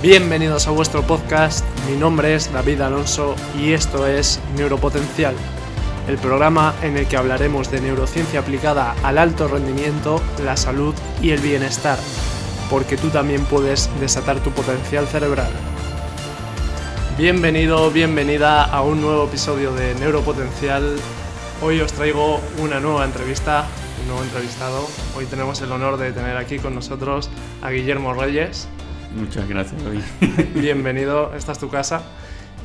Bienvenidos a vuestro podcast, mi nombre es David Alonso y esto es Neuropotencial, el programa en el que hablaremos de neurociencia aplicada al alto rendimiento, la salud y el bienestar, porque tú también puedes desatar tu potencial cerebral. Bienvenido, bienvenida a un nuevo episodio de Neuropotencial. Hoy os traigo una nueva entrevista, un nuevo entrevistado. Hoy tenemos el honor de tener aquí con nosotros a Guillermo Reyes. Muchas gracias, David. Bienvenido, esta es tu casa.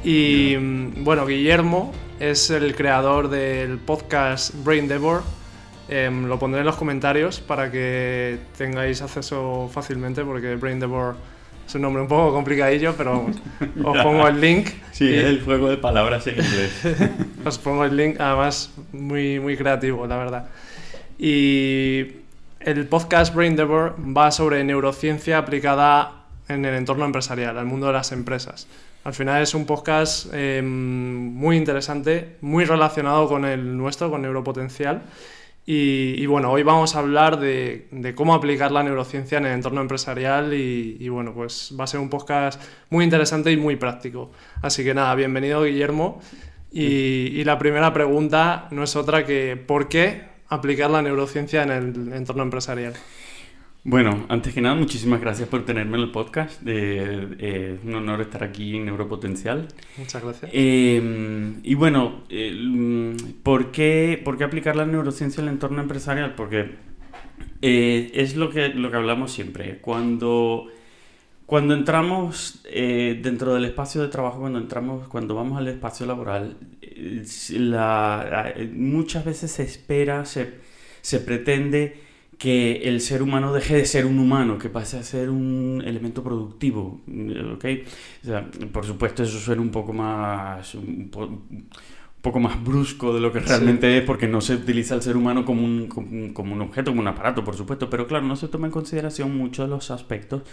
Y bueno, Guillermo es el creador del podcast Brain Devor. Em, lo pondré en los comentarios para que tengáis acceso fácilmente porque Brain Devor es un nombre un poco complicadillo, pero os pongo el link. Sí, es el juego de palabras en inglés. os pongo el link, además muy, muy creativo, la verdad. Y el podcast Brain Devor va sobre neurociencia aplicada en el entorno empresarial, al mundo de las empresas. Al final es un podcast eh, muy interesante, muy relacionado con el nuestro, con Neuropotencial. Y, bueno, hoy vamos a hablar de, cómo aplicar la neurociencia en el entorno empresarial y, bueno, pues va a ser un podcast muy interesante y muy práctico. Así que nada, bienvenido Guillermo. Y la primera pregunta no es otra que ¿por qué aplicar la neurociencia en el entorno empresarial? Bueno, antes que nada, muchísimas gracias por tenerme en el podcast. Eh, es un honor estar aquí en Neuropotencial. Muchas gracias. Em, y bueno, ¿por, qué, ¿por, qué, aplicar la neurociencia en el entorno empresarial? Porque eh, es lo que, lo que hablamos siempre. Cuando, cuando entramos eh, dentro del espacio de trabajo, cuando entramos, cuando vamos al espacio laboral, la, muchas veces se espera, se, se pretende que el ser humano deje de ser un humano, que pase a ser un elemento productivo, ¿ok? por supuesto eso suena un poco más... Un, poco más brusco de lo que realmente es, porque no se utiliza el ser humano como un, como un objeto, como un aparato, por supuesto, pero claro, no se toma en consideración muchos de los aspectos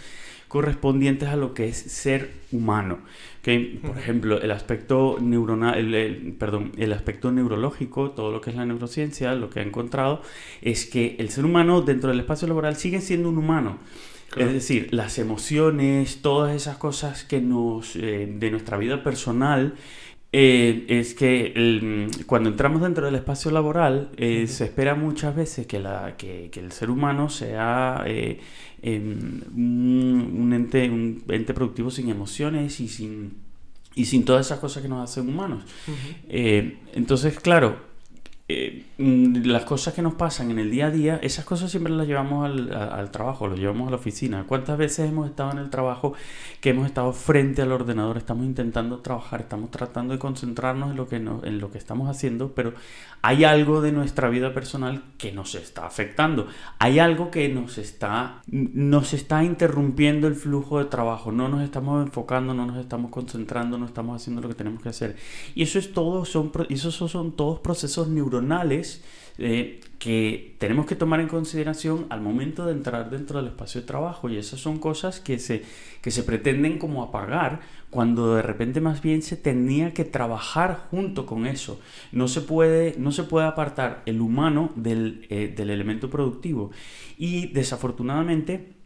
correspondientes a lo que es ser humano. ¿okay? Por ejemplo, el aspecto neuronal, el, perdón, el aspecto neurológico, todo lo que es la neurociencia, lo que ha encontrado es que el ser humano dentro del espacio laboral sigue siendo un humano. Es decir, las emociones, todas esas cosas que nos, eh, de nuestra vida personal, eh, es que cuando entramos dentro del espacio laboral eh, se espera muchas veces que, la, que, que el ser humano sea eh, un, ente, un ente productivo sin emociones y sin, y sin todas esas cosas que nos hacen humanos. entonces, claro, eh, mm, las cosas que nos pasan en el día a día, esas cosas siempre las llevamos al, trabajo, las llevamos a la oficina. ¿Cuántas veces hemos estado en el trabajo que hemos estado frente al ordenador, estamos intentando trabajar, estamos tratando de concentrarnos en lo que, en lo que estamos haciendo, pero hay algo de nuestra vida personal que nos está afectando? Hay algo que nos está, nos está interrumpiendo el flujo de trabajo, no nos estamos enfocando, no nos estamos concentrando, no estamos haciendo lo que tenemos que hacer. Y eso es todo, son, esos son todos procesos neuronales eh, que tenemos que tomar en consideración al momento de entrar dentro del espacio de trabajo y esas son cosas que se, que se pretenden como apagar cuando de repente más bien se tenía que trabajar junto con eso. No se puede, no se puede apartar el humano del, eh, del elemento productivo y desafortunadamente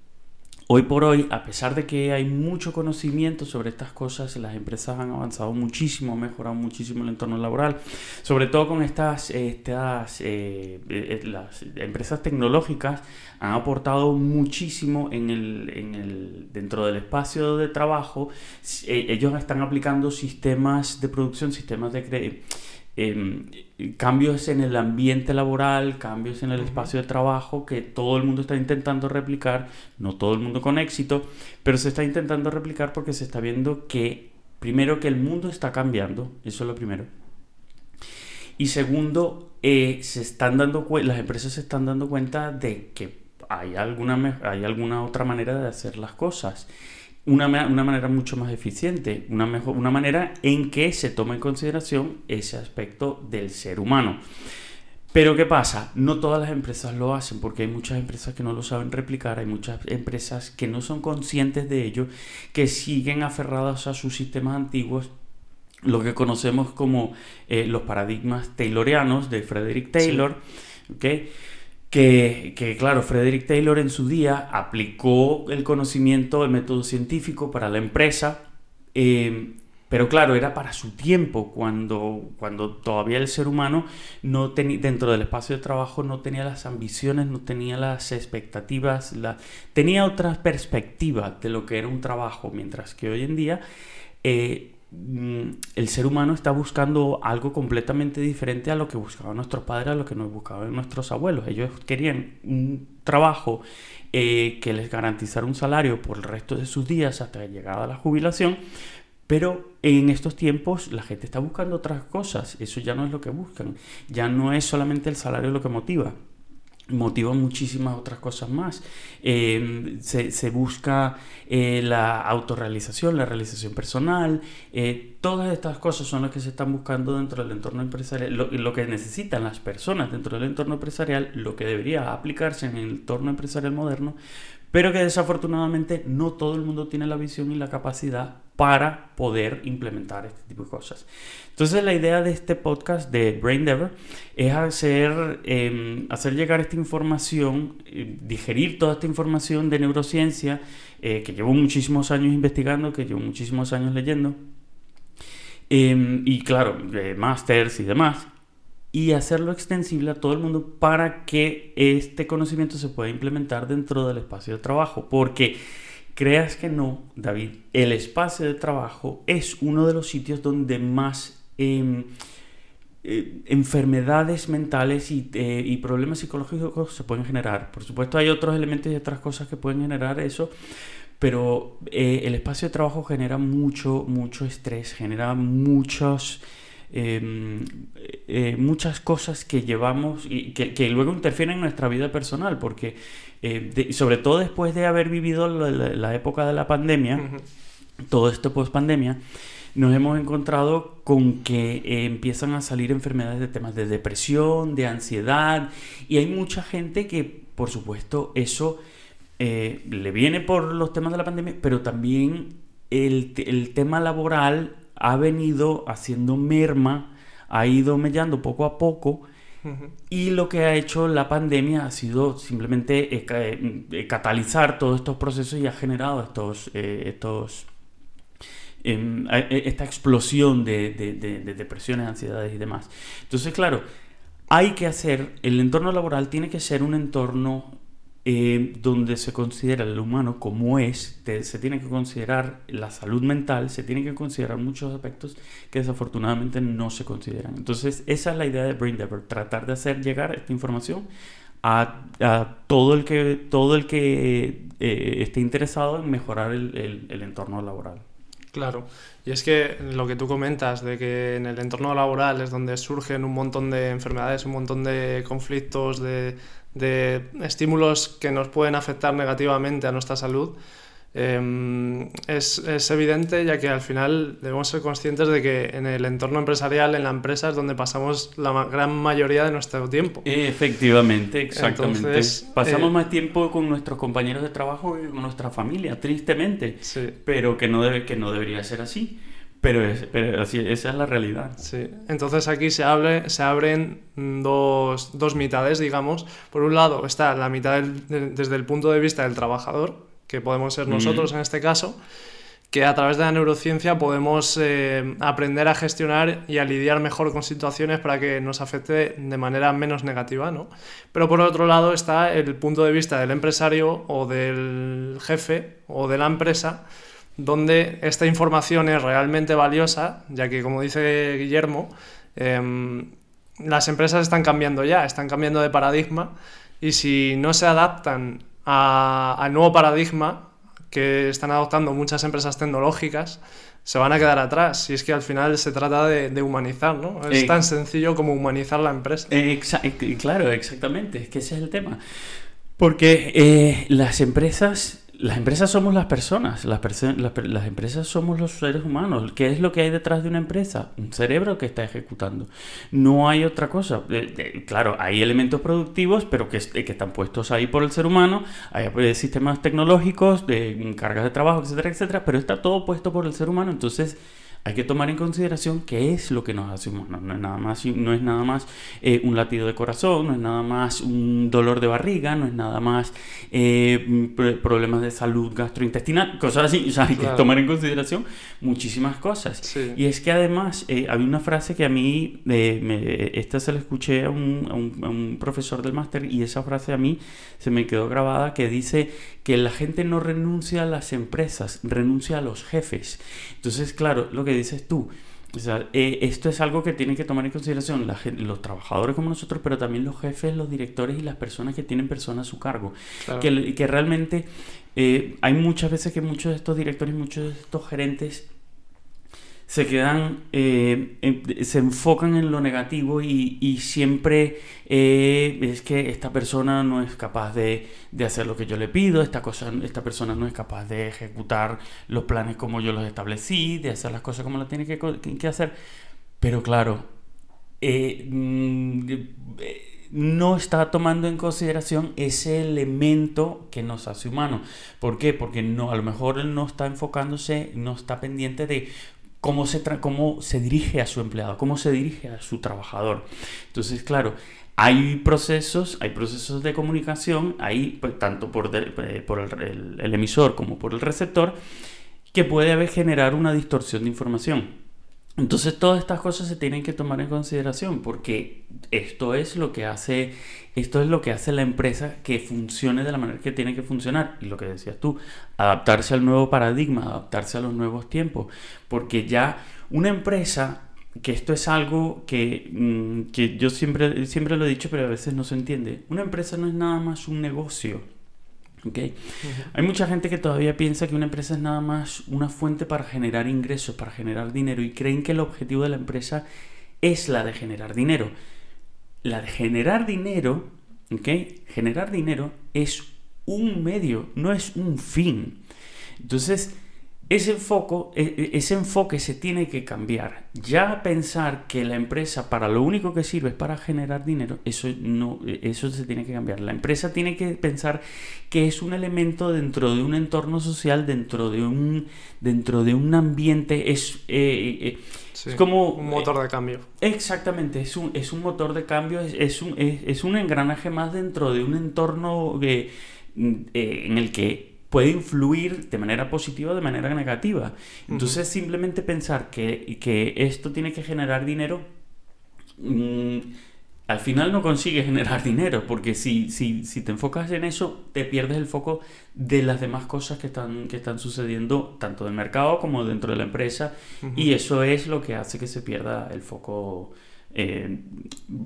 Hoy por hoy, a pesar de que hay mucho conocimiento sobre estas cosas, las empresas han avanzado muchísimo, han mejorado muchísimo el entorno laboral, sobre todo con estas, estas eh, eh, las empresas tecnológicas han aportado muchísimo en el, en el, dentro del espacio de trabajo. Eh, ellos están aplicando sistemas de producción, sistemas de Em, cambios en el ambiente laboral, cambios en el espacio de trabajo que todo el mundo está intentando replicar, no todo el mundo con éxito, pero se está intentando replicar porque se está viendo que, primero, que el mundo está cambiando, eso es lo primero. Y segundo, eh, se están dando las empresas se están dando cuenta de que hay alguna, hay alguna otra manera de hacer las cosas una, una, manera mucho más eficiente, una, mejor, una manera en que se toma en consideración ese aspecto del ser humano. Pero ¿qué pasa? No todas las empresas lo hacen porque hay muchas empresas que no lo saben replicar, hay muchas empresas que no son conscientes de ello, que siguen aferradas a sus sistemas antiguos, lo que conocemos como eh, los paradigmas taylorianos de Frederick Taylor, que, claro, Frederick Taylor en su día aplicó el conocimiento, el método científico para la empresa, eh, pero claro, era para su tiempo, cuando, cuando todavía el ser humano no tenía, dentro del espacio de trabajo no tenía las ambiciones, no tenía las expectativas, la, tenía otra perspectiva de lo que era un trabajo, mientras que hoy en día eh, el ser humano está buscando algo completamente diferente a lo que buscaban nuestros padres, a lo que nos buscaban nuestros abuelos. Ellos querían un trabajo eh, que les garantizara un salario por el resto de sus días hasta llegada la jubilación, pero en estos tiempos la gente está buscando otras cosas, eso ya no es lo que buscan, ya no es solamente el salario lo que motiva, motivan muchísimas otras cosas más. Eh, se, busca eh, la autorrealización, la realización personal, eh, todas estas cosas son las que se están buscando dentro del entorno empresarial, lo, que necesitan las personas dentro del entorno empresarial, lo que debería aplicarse en el entorno empresarial moderno, pero que desafortunadamente no todo el mundo tiene la visión y la capacidad para poder implementar este tipo de cosas. Entonces la idea de este podcast de Brain Dever es hacer, em, hacer llegar esta información, eh, digerir toda esta información de neurociencia eh, que llevo muchísimos años investigando, que llevo muchísimos años leyendo, em, y claro, de másters y demás, y hacerlo extensible a todo el mundo para que este conocimiento se pueda implementar dentro del espacio de trabajo, porque Creas que no, David, el espacio de trabajo es uno de los sitios donde más em, eh, enfermedades mentales eh, y, problemas psicológicos se pueden generar. Por supuesto hay otros elementos y otras cosas que pueden generar eso, pero eh, el espacio de trabajo genera mucho, mucho estrés, genera muchos... Em, muchas cosas que llevamos y que, que, luego interfieren en nuestra vida personal, porque eh, sobre todo después de haber vivido la, época de la pandemia, todo esto post pandemia, nos hemos encontrado con que eh, empiezan a salir enfermedades de temas de depresión, de ansiedad, y hay mucha gente que, por supuesto, eso eh, le viene por los temas de la pandemia, pero también el, el tema laboral ha venido haciendo merma, ha ido mellando poco a poco, y lo que ha hecho la pandemia ha sido simplemente eh, eh, catalizar todos estos procesos y ha generado estos, eh, estos em, esta explosión de, de, depresiones, ansiedades y demás. Entonces, claro, hay que hacer, el entorno laboral tiene que ser un entorno eh, donde se considera el humano como es, se tiene que considerar la salud mental, se tiene que considerar muchos aspectos que desafortunadamente no se consideran. Entonces, esa es la idea de Brain tratar de hacer llegar esta información a, todo el que, todo el que eh, esté interesado en mejorar el entorno laboral. Claro, y es que lo que tú comentas de que en el entorno laboral es donde surgen un montón de enfermedades, un montón de conflictos, de, de estímulos que nos pueden afectar negativamente a nuestra salud, em, es, es, evidente ya que al final debemos ser conscientes de que en el entorno empresarial, en la empresa, es donde pasamos la gran mayoría de nuestro tiempo. Efectivamente, exactamente. Pasamos eh, más tiempo con nuestros compañeros de trabajo que con nuestra familia, tristemente. Sí. Pero que no, debe, que no debería ser así. Pero, pero así, esa es la realidad. Sí, entonces aquí se, hable, se abren dos, dos, mitades, digamos. Por un lado está la mitad desde el punto de vista del trabajador, que podemos ser nosotros en este caso, que a través de la neurociencia podemos eh, aprender a gestionar y a lidiar mejor con situaciones para que nos afecte de manera menos negativa, ¿no? Pero por otro lado está el punto de vista del empresario o del jefe o de la empresa, donde esta información es realmente valiosa, ya que, como dice Guillermo, em, las empresas están cambiando ya, están cambiando de paradigma, y si no se adaptan al nuevo paradigma que están adoptando muchas empresas tecnológicas, se van a quedar atrás. Y es que al final se trata de, humanizar, ¿no? Es eh, tan sencillo como humanizar la empresa. Eh, claro, exactamente, es que ese es el tema. Porque eh, las empresas las empresas somos las personas, las, las, empresas somos los seres humanos. ¿Qué es lo que hay detrás de una empresa? Un cerebro que está ejecutando. No hay otra cosa. Eh, claro, hay elementos productivos, pero que, que, están puestos ahí por el ser humano. Hay sistemas tecnológicos, de cargas de trabajo, etcétera, etcétera, pero está todo puesto por el ser humano. Entonces, hay que tomar en consideración qué es lo que nos hace humanos. No es nada más, no es nada más eh, un latido de corazón, no es nada más un dolor de barriga, no es nada más eh, problemas de salud gastrointestinal, cosas así. O sea, hay que tomar en consideración muchísimas cosas. Y es que además eh, había una frase que a mí, esta se la escuché a un, a un profesor del máster y esa frase a mí se me quedó grabada que dice que la gente no renuncia a las empresas, renuncia a los jefes. Entonces, claro, lo que dices tú, eh, esto es algo que tienen que tomar en consideración los trabajadores como nosotros, pero también los jefes, los directores y las personas que tienen personas a su cargo. Que, que, realmente eh, hay muchas veces que muchos de estos directores, muchos de estos gerentes se quedan, eh, se enfocan en lo negativo y, siempre eh, es que esta persona no es capaz de, hacer lo que yo le pido, esta, cosa, esta persona no es capaz de ejecutar los planes como yo los establecí, de hacer las cosas como las tiene que, que hacer. Pero claro, eh, mm, no está tomando en consideración ese elemento que nos hace humanos. ¿Por qué? Porque no, a lo mejor él no está enfocándose, no está pendiente de cómo se, cómo se dirige a su empleado, cómo se dirige a su trabajador. Entonces, claro, hay procesos, hay procesos de comunicación, ahí pues, tanto por, eh, el, el, emisor como por el receptor, que puede generar una distorsión de información. Entonces todas estas cosas se tienen que tomar en consideración porque esto es lo que hace esto es lo que hace la empresa que funcione de la manera que tiene que funcionar y lo que decías tú, adaptarse al nuevo paradigma, adaptarse a los nuevos tiempos, porque ya una empresa que esto es algo que, mm, que yo siempre, siempre lo he dicho, pero a veces no se entiende. Una empresa no es nada más un negocio. Hay mucha gente que todavía piensa que una empresa es nada más una fuente para generar ingresos, para generar dinero y creen que el objetivo de la empresa es la de generar dinero. La de generar dinero, Generar dinero es un medio, no es un fin. Entonces, ese enfoque, e, e, ese enfoque se tiene que cambiar. Ya pensar que la empresa para lo único que sirve es para generar dinero, eso, no, eso se tiene que cambiar. La empresa tiene que pensar que es un elemento dentro de un entorno social, dentro de un, dentro de un ambiente, es, eh, eh, es como... Un motor de cambio. Exactamente, es un, es un motor de cambio, es, un, es, un engranaje más dentro de un entorno eh, en el que puede influir de manera positiva o de manera negativa. Entonces, simplemente pensar que, que, esto tiene que generar dinero, mm, al final no consigue generar dinero, porque si, si, si, te enfocas en eso, te pierdes el foco de las demás cosas que están, que están sucediendo, tanto del mercado como dentro de la empresa, y eso es lo que hace que se pierda el foco eh,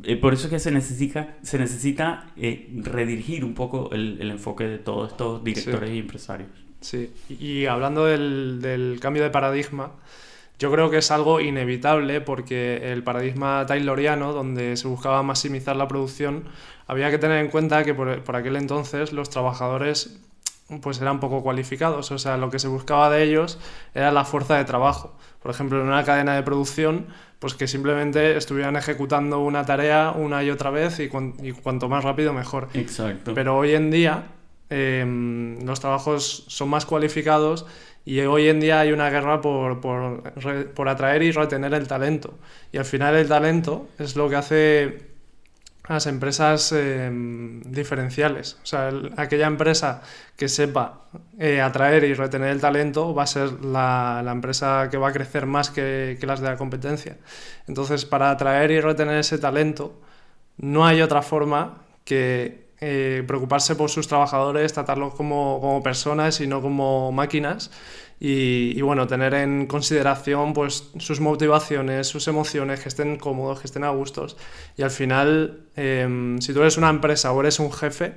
eh, por eso que se necesita, se necesita eh, redirigir un poco el, enfoque de todos estos directores y empresarios. Sí, y hablando del, del, cambio de paradigma, yo creo que es algo inevitable porque el paradigma tayloriano, donde se buscaba maximizar la producción, había que tener en cuenta que por, por aquel entonces los trabajadores pues eran poco cualificados, o sea, lo que se buscaba de ellos era la fuerza de trabajo. Por ejemplo, en una cadena de producción, pues que simplemente estuvieran ejecutando una tarea una y otra vez y, cuanto más rápido mejor. Exacto. Pero hoy en día em, los trabajos son más cualificados y hoy en día hay una guerra por, por, por atraer y retener el talento. Y al final el talento es lo que hace las empresas em, diferenciales. O sea, aquella empresa que sepa eh, atraer y retener el talento va a ser la, la empresa que va a crecer más que, que, las de la competencia. Entonces, para atraer y retener ese talento, no hay otra forma que eh, preocuparse por sus trabajadores, tratarlos como, como personas y no como máquinas y, bueno, tener en consideración pues sus motivaciones, sus emociones, que estén cómodos, que estén a gustos. Y al final, em, si tú eres una empresa o eres un jefe,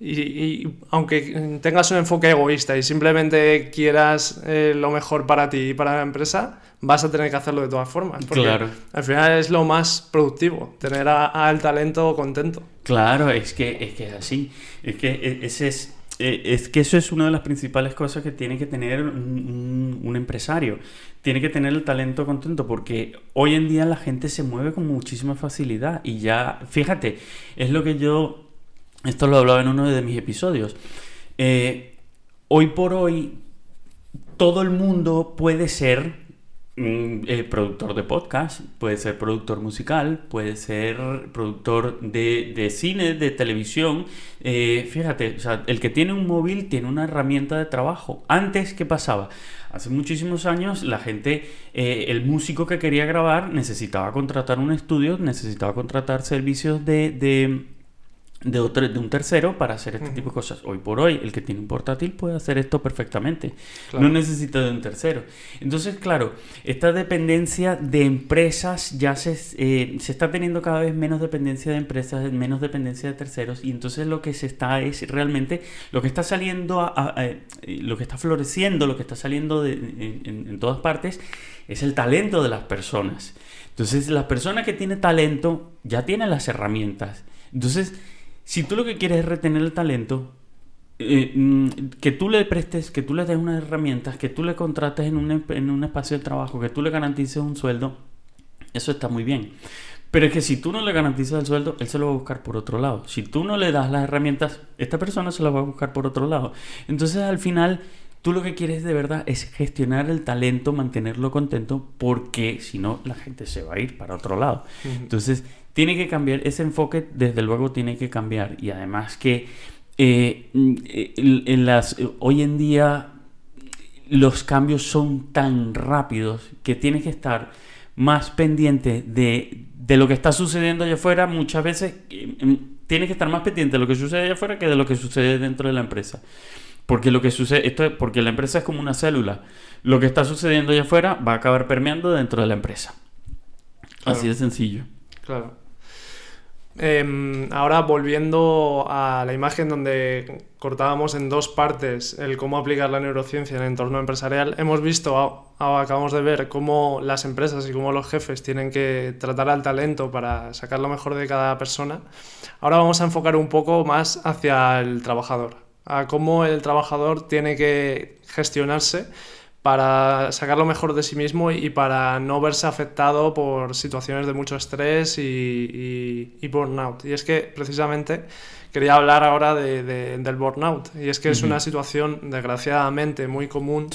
y, aunque tengas un enfoque egoísta y simplemente quieras eh, lo mejor para ti y para la empresa, vas a tener que hacerlo de todas formas. Porque claro. al final es lo más productivo, tener al talento contento. Claro, es que es que así. Es que e, ese es eh, es que eso es una de las principales cosas que tiene que tener un, empresario. Tiene que tener el talento contento porque hoy en día la gente se mueve con muchísima facilidad y ya, fíjate, es lo que yo, esto lo hablaba en uno de mis episodios, eh, hoy por hoy todo el mundo puede ser eh, productor de podcast, puede ser productor musical, puede ser productor de, de cine, de televisión. Eh, fíjate, o sea, el que tiene un móvil tiene una herramienta de trabajo. Antes, ¿qué pasaba? Hace muchísimos años la gente, eh, el músico que quería grabar necesitaba contratar un estudio, necesitaba contratar servicios de, de de, otro, de un tercero para hacer este tipo de cosas. Hoy por hoy, el que tiene un portátil puede hacer esto perfectamente. No necesita de un tercero. Entonces, claro, esta dependencia de empresas ya se, eh, se está teniendo cada vez menos dependencia de empresas, menos dependencia de terceros. Y entonces lo que se está es realmente, lo que está saliendo, a, eh, lo que está floreciendo, lo que está saliendo de, en, en todas partes, es el talento de las personas. Entonces, la persona que tiene talento ya tiene las herramientas. Entonces, si tú lo que quieres es retener el talento, eh, mm, que tú le prestes, que tú le des unas herramientas, que tú le contrates en un, en un espacio de trabajo, que tú le garantices un sueldo, eso está muy bien. Pero es que si tú no le garantizas el sueldo, él se lo va a buscar por otro lado. Si tú no le das las herramientas, esta persona se lo va a buscar por otro lado. Entonces al final, tú lo que quieres de verdad es gestionar el talento, mantenerlo contento, porque si no, la gente se va a ir para otro lado. Entonces, tiene que cambiar, ese enfoque desde luego tiene que cambiar y además que eh, en las, hoy en día los cambios son tan rápidos que tienes que estar más pendiente de, de lo que está sucediendo allá afuera. Muchas veces eh, tienes que estar más pendiente de lo que sucede allá afuera que de lo que sucede dentro de la empresa. Porque lo que sucede, esto porque la empresa es como una célula. Lo que está sucediendo allá afuera va a acabar permeando dentro de la empresa. Así de sencillo. Claro. Em, ahora volviendo a la imagen donde cortábamos en dos partes el cómo aplicar la neurociencia en el entorno empresarial, hemos visto, acabamos de ver cómo las empresas y cómo los jefes tienen que tratar al talento para sacar lo mejor de cada persona. Ahora vamos a enfocar un poco más hacia el trabajador, a cómo el trabajador tiene que gestionarse para sacar lo mejor de sí mismo y para no verse afectado por situaciones de mucho estrés y, burnout. Y es que precisamente quería hablar ahora del burnout. Y es que es una situación desgraciadamente muy común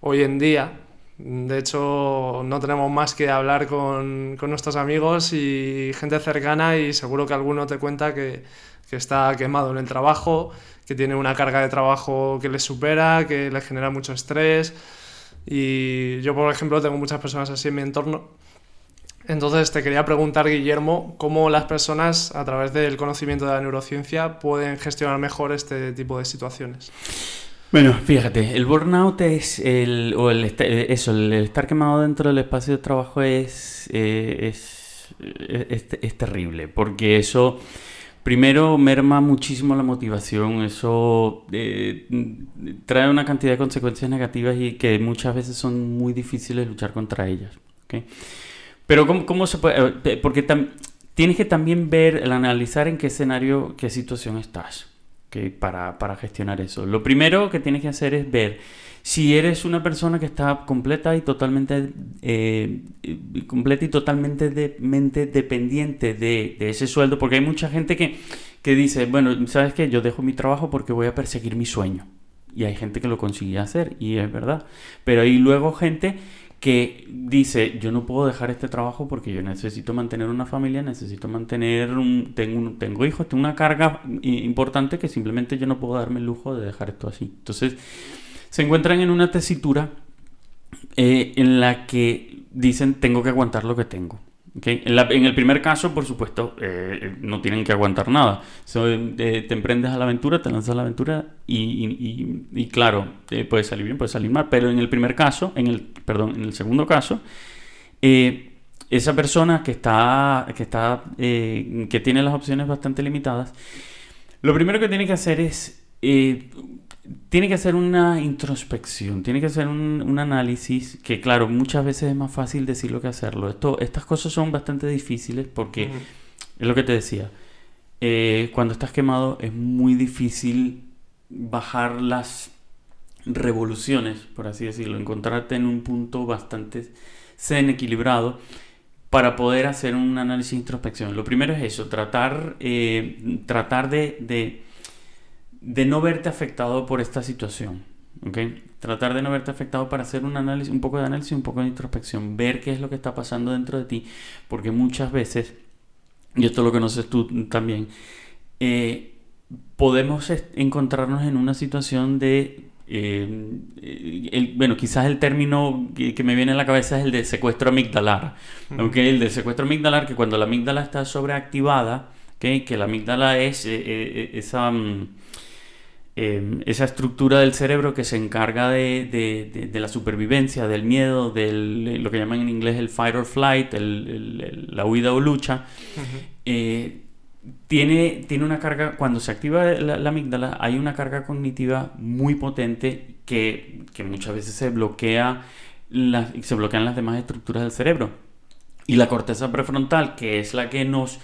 hoy en día. De hecho, no tenemos más que hablar con, con, nuestros amigos y gente cercana y seguro que alguno te cuenta que, que está quemado en el trabajo, que tiene una carga de trabajo que le supera, que le genera mucho estrés y yo, por ejemplo, tengo muchas personas así en mi entorno. Entonces te quería preguntar, Guillermo, cómo las personas, a través del conocimiento de la neurociencia, pueden gestionar mejor este tipo de situaciones. Bueno, fíjate, el burnout es el, o el, eso, el estar quemado dentro del espacio de trabajo es, eh, es, es, es terrible, porque eso Primero, merma muchísimo la motivación, eso eh, trae una cantidad de consecuencias negativas y que muchas veces son muy difíciles luchar contra ellas. Pero ¿cómo, ¿cómo, se puede? Eh, porque tienes que también ver, el analizar en qué escenario, qué situación estás para, para gestionar eso. Lo primero que tienes que hacer es ver si eres una persona que está completa y totalmente, eh, completa y totalmente de, mente dependiente de, ese sueldo, porque hay mucha gente que, que dice, bueno, ¿sabes qué? Yo dejo mi trabajo porque voy a perseguir mi sueño. Y hay gente que lo consigue hacer, y es verdad. Pero hay luego gente que dice, yo no puedo dejar este trabajo porque yo necesito mantener una familia, necesito mantener, un, tengo, tengo hijos, tengo una carga importante que simplemente yo no puedo darme el lujo de dejar esto así. Entonces, se encuentran en una tesitura eh, en la que dicen tengo que aguantar lo que tengo. En, el primer caso, por supuesto, eh, no tienen que aguantar nada. Eh, te emprendes a la aventura, te lanzas a la aventura y, claro, puede salir bien, puede salir mal. Pero en el primer caso, en el, perdón, en el segundo caso, esa persona que está, que está, que tiene las opciones bastante limitadas, lo primero que tiene que hacer es tiene que hacer una introspección, tiene que hacer un, análisis que, claro, muchas veces es más fácil decirlo que hacerlo. Esto, estas cosas son bastante difíciles porque, es lo que te decía, eh, cuando estás quemado es muy difícil bajar las revoluciones, por así decirlo, encontrarte en un punto bastante zen, equilibrado, para poder hacer un análisis de introspección. Lo primero es eso, tratar, eh, tratar de de no verte afectado por esta situación. ¿ok? Tratar de no verte afectado para hacer un análisis, un poco de análisis, un poco de introspección, ver qué es lo que está pasando dentro de ti, porque muchas veces, y esto es lo que conoces tú también, eh, podemos encontrarnos en una situación de eh, bueno, quizás el término que, me viene a la cabeza es el de secuestro amigdalar. El de secuestro amigdalar, que cuando la amígdala está sobreactivada, que la amígdala es eh, eh, esa, em, esa estructura del cerebro que se encarga de, la supervivencia, del miedo, de lo que llaman en inglés el fight or flight, la huida o lucha tiene, tiene una carga, cuando se activa la, amígdala, hay una carga cognitiva muy potente que, muchas veces se bloquea se bloquean las demás estructuras del cerebro. Y la corteza prefrontal, que es la que nos,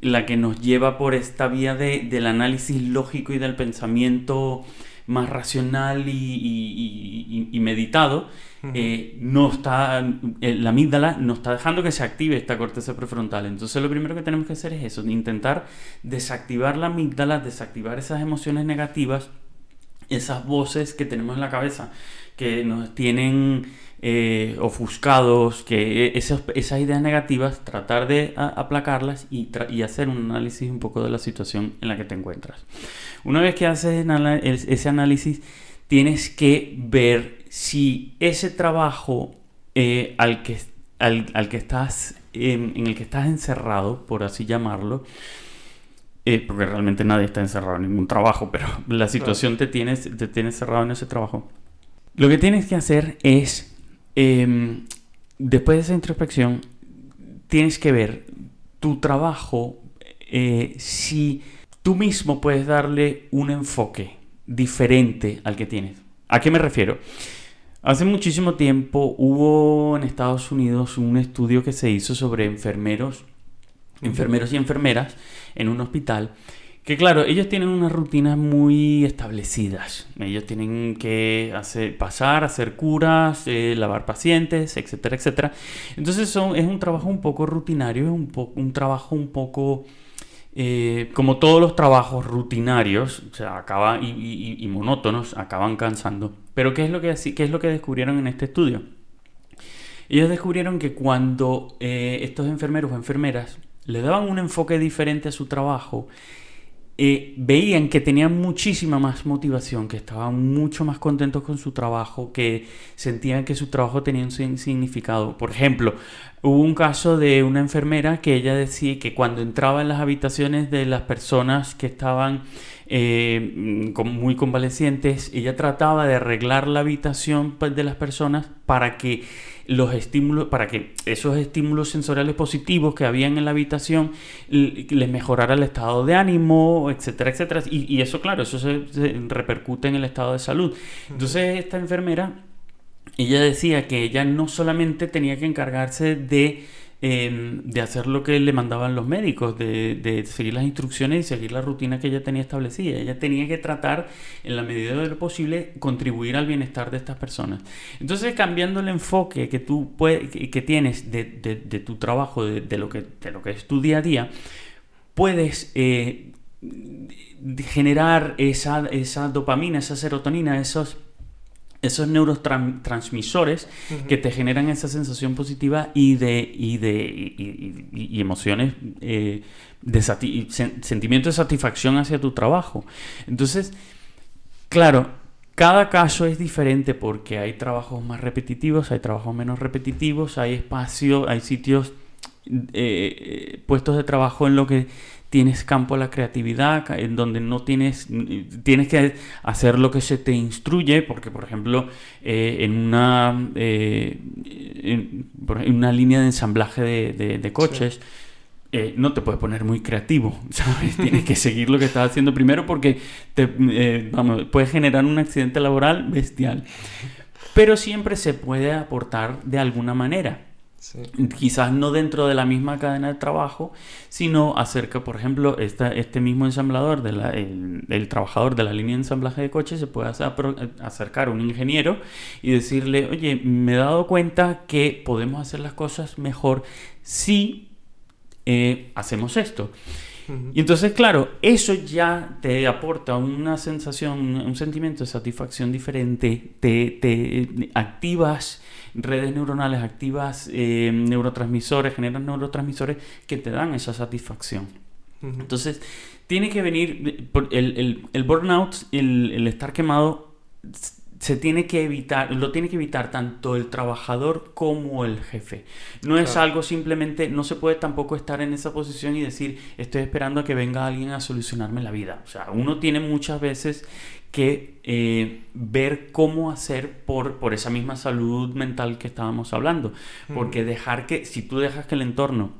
la que nos lleva por esta vía de, del análisis lógico y del pensamiento más racional y, meditado, eh, no está, eh, la amígdala no está dejando que se active esta corteza prefrontal. Entonces lo primero que tenemos que hacer es eso, intentar desactivar la amígdala, desactivar esas emociones negativas, esas voces que tenemos en la cabeza, que nos tienen eh, ofuscados, que esas, esas, ideas negativas, tratar de aplacarlas y, y, hacer un análisis un poco de la situación en la que te encuentras. Una vez que haces ese análisis, tienes que ver si ese trabajo eh, al, que, al, que estás, en el que estás encerrado, por así llamarlo, eh, porque realmente nadie está encerrado en ningún trabajo, pero la situación te, tiene, te tiene encerrado en ese trabajo. Lo que tienes que hacer es Em, después de esa introspección, tienes que ver tu trabajo, eh, si tú mismo puedes darle un enfoque diferente al que tienes. ¿A qué me refiero? Hace muchísimo tiempo hubo en Estados Unidos un estudio que se hizo sobre enfermeros, enfermeros y enfermeras en un hospital que claro, ellos tienen unas rutinas muy establecidas. Ellos tienen que hacer, pasar, hacer curas, eh, lavar pacientes, etcétera, etcétera. Entonces son, es un trabajo un poco rutinario, es un, un trabajo un poco... Eh, como todos los trabajos rutinarios acaba, y, monótonos, acaban cansando. Pero ¿qué es, lo que, ¿qué es lo que descubrieron en este estudio? Ellos descubrieron que cuando eh, estos enfermeros o enfermeras le daban un enfoque diferente a su trabajo, eh, veían que tenían muchísima más motivación, que estaban mucho más contentos con su trabajo, que sentían que su trabajo tenía un significado. Por ejemplo, hubo un caso de una enfermera que ella decía que cuando entraba en las habitaciones de las personas que estaban eh, muy convalecientes, ella trataba de arreglar la habitación pues, de las personas para que los estímulos, para que esos estímulos sensoriales positivos que habían en la habitación les mejorara el estado de ánimo, etcétera, etcétera. Y, eso, claro, eso se, repercute en el estado de salud. Entonces, esta enfermera, ella decía que ella no solamente tenía que encargarse de Em, de hacer lo que le mandaban los médicos, de, seguir las instrucciones y seguir la rutina que ella tenía establecida. Ella tenía que tratar, en la medida de lo posible, contribuir al bienestar de estas personas. Entonces, cambiando el enfoque que tú que, tienes de, tu trabajo, de, lo que, lo que es tu día a día, puedes eh, generar esa, esa dopamina, esa serotonina, esos esos neurotransmisores que te generan esa sensación positiva y de, y de y, emociones eh, de sentimiento de satisfacción hacia tu trabajo. Entonces, claro, cada caso es diferente porque hay trabajos más repetitivos, hay trabajos menos repetitivos, hay espacio, hay sitios, eh, eh, puestos de trabajo en lo que tienes campo a la creatividad, en donde no tienes, tienes que hacer lo que se te instruye, porque por ejemplo eh, en, una, eh, en, una línea de ensamblaje de, coches, eh, no te puedes poner muy creativo, ¿sabes? Tienes que seguir lo que estás haciendo primero porque te, vamos, puede generar un accidente laboral bestial. Pero siempre se puede aportar de alguna manera. Quizás no dentro de la misma cadena de trabajo, sino acerca, por ejemplo, este mismo ensamblador, de el, trabajador de la línea de ensamblaje de coches, se puede acercar a un ingeniero y decirle, oye, me he dado cuenta que podemos hacer las cosas mejor si eh, hacemos esto. Y entonces, claro, eso ya te aporta una sensación, un sentimiento de satisfacción diferente, te, te activas redes neuronales, activas eh, neurotransmisores, generan neurotransmisores que te dan esa satisfacción. Entonces, tiene que venir, el, el, burnout, el, el estar quemado, se tiene que evitar, lo tiene que evitar tanto el trabajador como el jefe. No es algo simplemente, no se puede tampoco estar en esa posición y decir, estoy esperando a que venga alguien a solucionarme la vida. O sea, uno tiene muchas veces que eh, ver cómo hacer por, por esa misma salud mental que estábamos hablando. Porque dejar que, si tú dejas que el entorno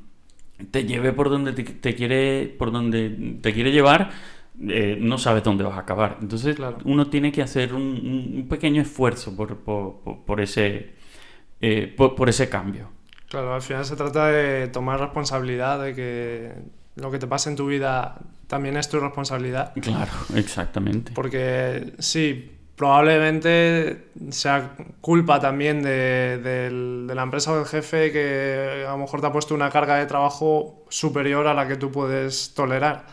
te lleve por donde te, quiere, por donde te quiere llevar, eh, no sabes dónde vas a acabar. Entonces uno tiene que hacer un, pequeño esfuerzo por, por, ese, eh, por, ese cambio. Claro, al final se trata de tomar responsabilidad de que lo que te pasa en tu vida también es tu responsabilidad. Claro, exactamente. Porque sí, probablemente sea culpa también de, de, la empresa o del jefe que a lo mejor te ha puesto una carga de trabajo superior a la que tú puedes tolerar.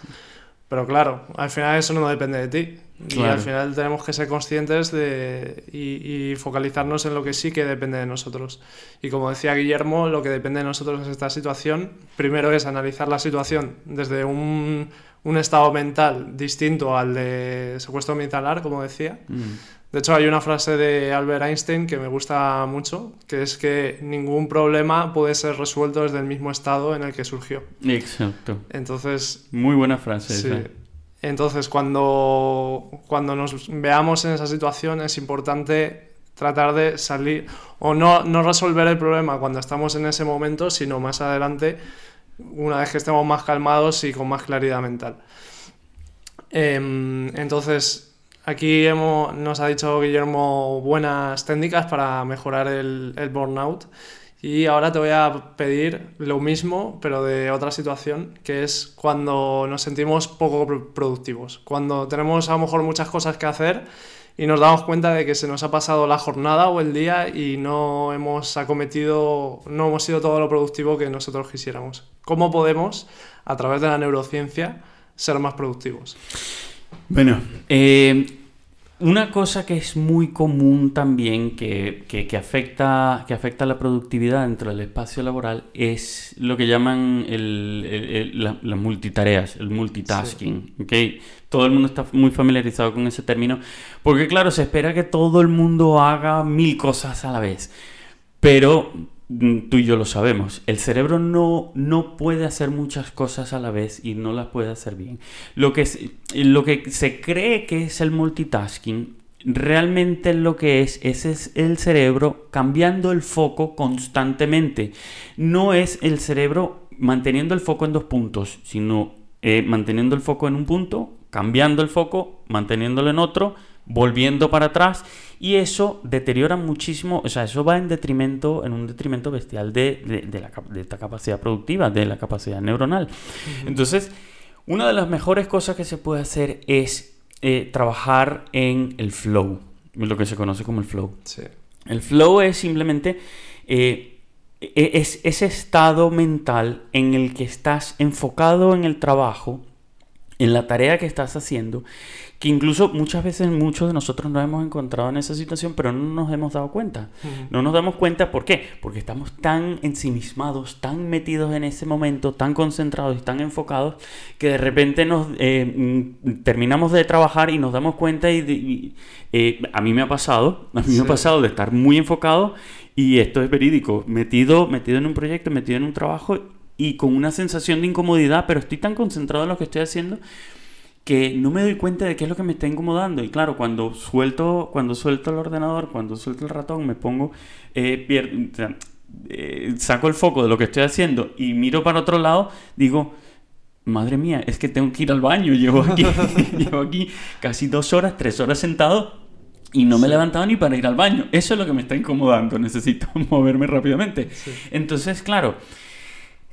Pero claro, al final eso no depende de ti. Y al final tenemos que ser conscientes de, y, focalizarnos en lo que sí que depende de nosotros. Y como decía Guillermo, lo que depende de nosotros es esta situación. Primero es analizar la situación desde un, un estado mental distinto al de secuestro mental, como decía. Mm. De hecho, hay una frase de Albert Einstein que me gusta mucho, que es que ningún problema puede ser resuelto desde el mismo estado en el que surgió. Exacto. Entonces... Muy buena frase. Sí. Entonces, cuando, cuando nos veamos en esa situación, es importante tratar de salir o no, no resolver el problema cuando estamos en ese momento, sino más adelante, una vez que estemos más calmados y con más claridad mental. Em, entonces, Aquí hemos, nos ha dicho Guillermo buenas técnicas para mejorar el, el, burnout. Y ahora te voy a pedir lo mismo, pero de otra situación, que es cuando nos sentimos poco productivos. Cuando tenemos a lo mejor muchas cosas que hacer y nos damos cuenta de que se nos ha pasado la jornada o el día y no hemos acometido, no hemos sido todo lo productivo que nosotros quisiéramos. ¿Cómo podemos, a través de la neurociencia, ser más productivos? Bueno, eh, una cosa que es muy común también que, que, afecta, que afecta la productividad dentro del espacio laboral es lo que llaman las multitareas, el multitasking. ¿okay? Todo el mundo está muy familiarizado con ese término porque claro, se espera que todo el mundo haga mil cosas a la vez. Pero tú y yo lo sabemos, el cerebro no, no puede hacer muchas cosas a la vez y no las puede hacer bien. Lo que, lo que se cree que es el multitasking, realmente lo que es, es el cerebro cambiando el foco constantemente. No es el cerebro manteniendo el foco en dos puntos, sino eh, manteniendo el foco en un punto, cambiando el foco, manteniéndolo en otro, volviendo para atrás y eso deteriora muchísimo, o sea, eso va en detrimento, en un detrimento bestial de, de, la, de esta capacidad productiva, de la capacidad neuronal. Entonces, una de las mejores cosas que se puede hacer es eh, trabajar en el flow, lo que se conoce como el flow. El flow es simplemente eh, e, es ese estado mental en el que estás enfocado en el trabajo, en la tarea que estás haciendo que incluso muchas veces muchos de nosotros nos hemos encontrado en esa situación, pero no nos hemos dado cuenta. No nos damos cuenta, ¿por qué? Porque estamos tan ensimismados, tan metidos en ese momento, tan concentrados y tan enfocados, que de repente nos eh, mm, terminamos de trabajar y nos damos cuenta y, eh, a mí me ha pasado, a mí me ha pasado de estar muy enfocado y esto es verídico, metido, metido en un proyecto, metido en un trabajo y con una sensación de incomodidad, pero estoy tan concentrado en lo que estoy haciendo que no me doy cuenta de qué es lo que me está incomodando. Y claro, cuando suelto, cuando suelto el ordenador, cuando suelto el ratón, me pongo, eh, eh, saco el foco de lo que estoy haciendo y miro para otro lado, digo, madre mía, es que tengo que ir al baño. Llevo aquí, llevo aquí casi dos horas, tres horas sentado y no me he levantado ni para ir al baño. Eso es lo que me está incomodando. Necesito moverme rápidamente. Entonces, claro,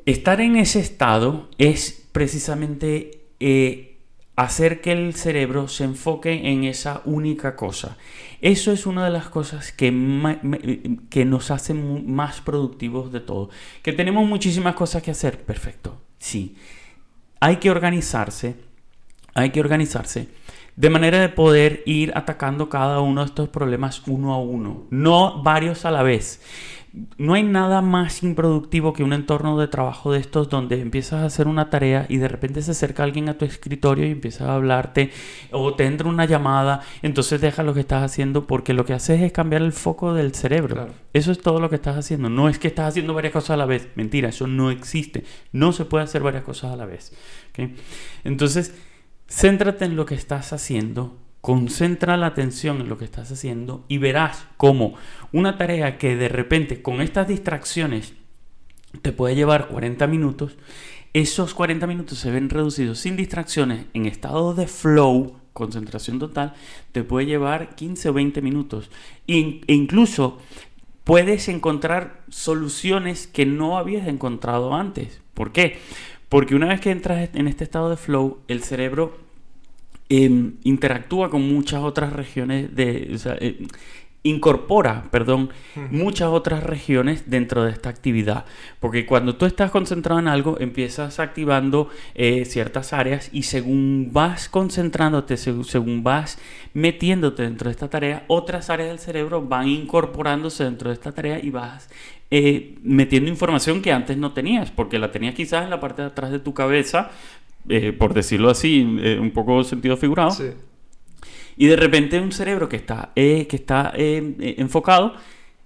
estar en ese estado es precisamente... Eh, hacer que el cerebro se enfoque en esa única cosa. Eso es una de las cosas que, que nos hace más productivos de todo. Que tenemos muchísimas cosas que hacer, perfecto, sí. hay que organizarse, hay que organizarse de manera de poder ir atacando cada uno de estos problemas uno a uno, no varios a la vez. No hay nada más improductivo que un entorno de trabajo de estos donde empiezas a hacer una tarea y de repente se acerca alguien a tu escritorio y empieza a hablarte o te entra una llamada, entonces deja lo que estás haciendo porque lo que haces es cambiar el foco del cerebro. Eso es todo lo que estás haciendo. No es que estás haciendo varias cosas a la vez. Mentira, eso no existe. No se puede hacer varias cosas a la vez. Entonces, céntrate en lo que estás haciendo Concentra la atención en lo que estás haciendo y verás cómo una tarea que de repente con estas distracciones te puede llevar 40 minutos, esos 40 minutos se ven reducidos sin distracciones en estado de flow, concentración total, te puede llevar 15 o 20 minutos. E incluso puedes encontrar soluciones que no habías encontrado antes. ¿Por qué? Porque una vez que entras en este estado de flow, el cerebro Em, interactúa con muchas otras regiones de... Eh, incorpora, perdón, muchas otras regiones dentro de esta actividad. Porque cuando tú estás concentrado en algo, empiezas activando eh, ciertas áreas y según vas concentrándote, según, vas metiéndote dentro de esta tarea, otras áreas del cerebro van incorporándose dentro de esta tarea y vas eh, metiendo información que antes no tenías, porque la tenías quizás en la parte de atrás de tu cabeza, eh, por decirlo así, eh, un poco sentido figurado. Y de repente un cerebro que está, eh, que está enfocado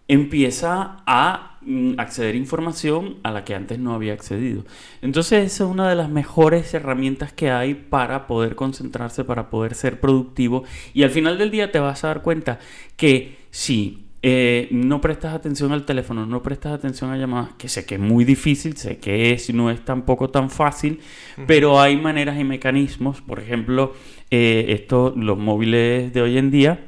empieza a mm, acceder a información a la que antes no había accedido. Entonces esa es una de las mejores herramientas que hay para poder concentrarse, para poder ser productivo. Y al final del día te vas a dar cuenta que si eh, no prestas atención al teléfono, no prestas atención a llamadas, que sé que es muy difícil, sé que es, no es tampoco tan fácil, pero hay maneras y mecanismos, por ejemplo, eh, esto, los móviles de hoy en día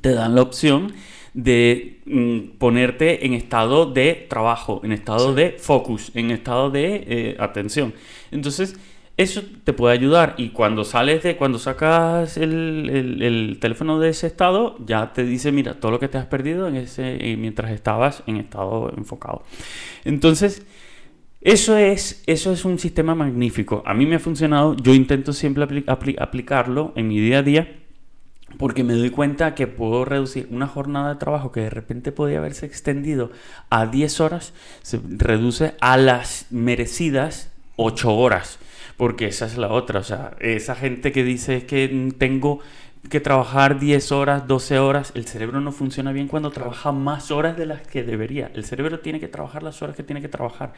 te dan la opción de mm, ponerte en estado de trabajo, en estado de focus, en estado de eh, atención. Entonces, eso te puede ayudar y cuando sales de, cuando sacas el, teléfono de ese estado, ya te dice, mira, todo lo que te has perdido eh, mientras estabas en estado enfocado. Entonces, eso es, eso es un sistema magnífico. A mí me ha funcionado, yo intento siempre aplicarlo en mi día a día porque me doy cuenta que puedo reducir una jornada de trabajo que de repente podía haberse extendido a 10 horas, se reduce a las merecidas 8 horas porque esa es la otra, o sea, esa gente que dice que tengo que trabajar 10 horas, 12 horas, el cerebro no funciona bien cuando trabaja más horas de las que debería. El cerebro tiene que trabajar las horas que tiene que trabajar.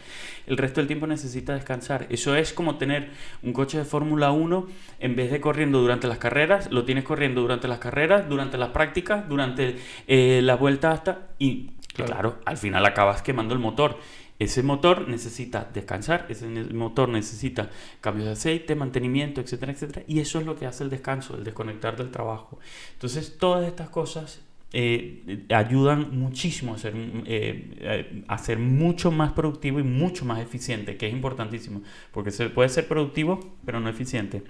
El resto del tiempo necesita descansar. Eso es como tener un coche de Fórmula 1, en vez de corriendo durante las carreras, lo tienes corriendo durante las carreras, durante las prácticas, durante eh, la vuelta hasta... Y claro, al final acabas quemando el motor. Ese motor necesita descansar, ese motor necesita cambios de aceite, mantenimiento, etcétera, etcétera. Y eso es lo que hace el descanso, el desconectar del trabajo. Entonces, todas estas cosas eh, ayudan muchísimo a ser, eh, a ser mucho más productivo y mucho más eficiente, que es importantísimo. Porque se puede ser productivo, pero no eficiente.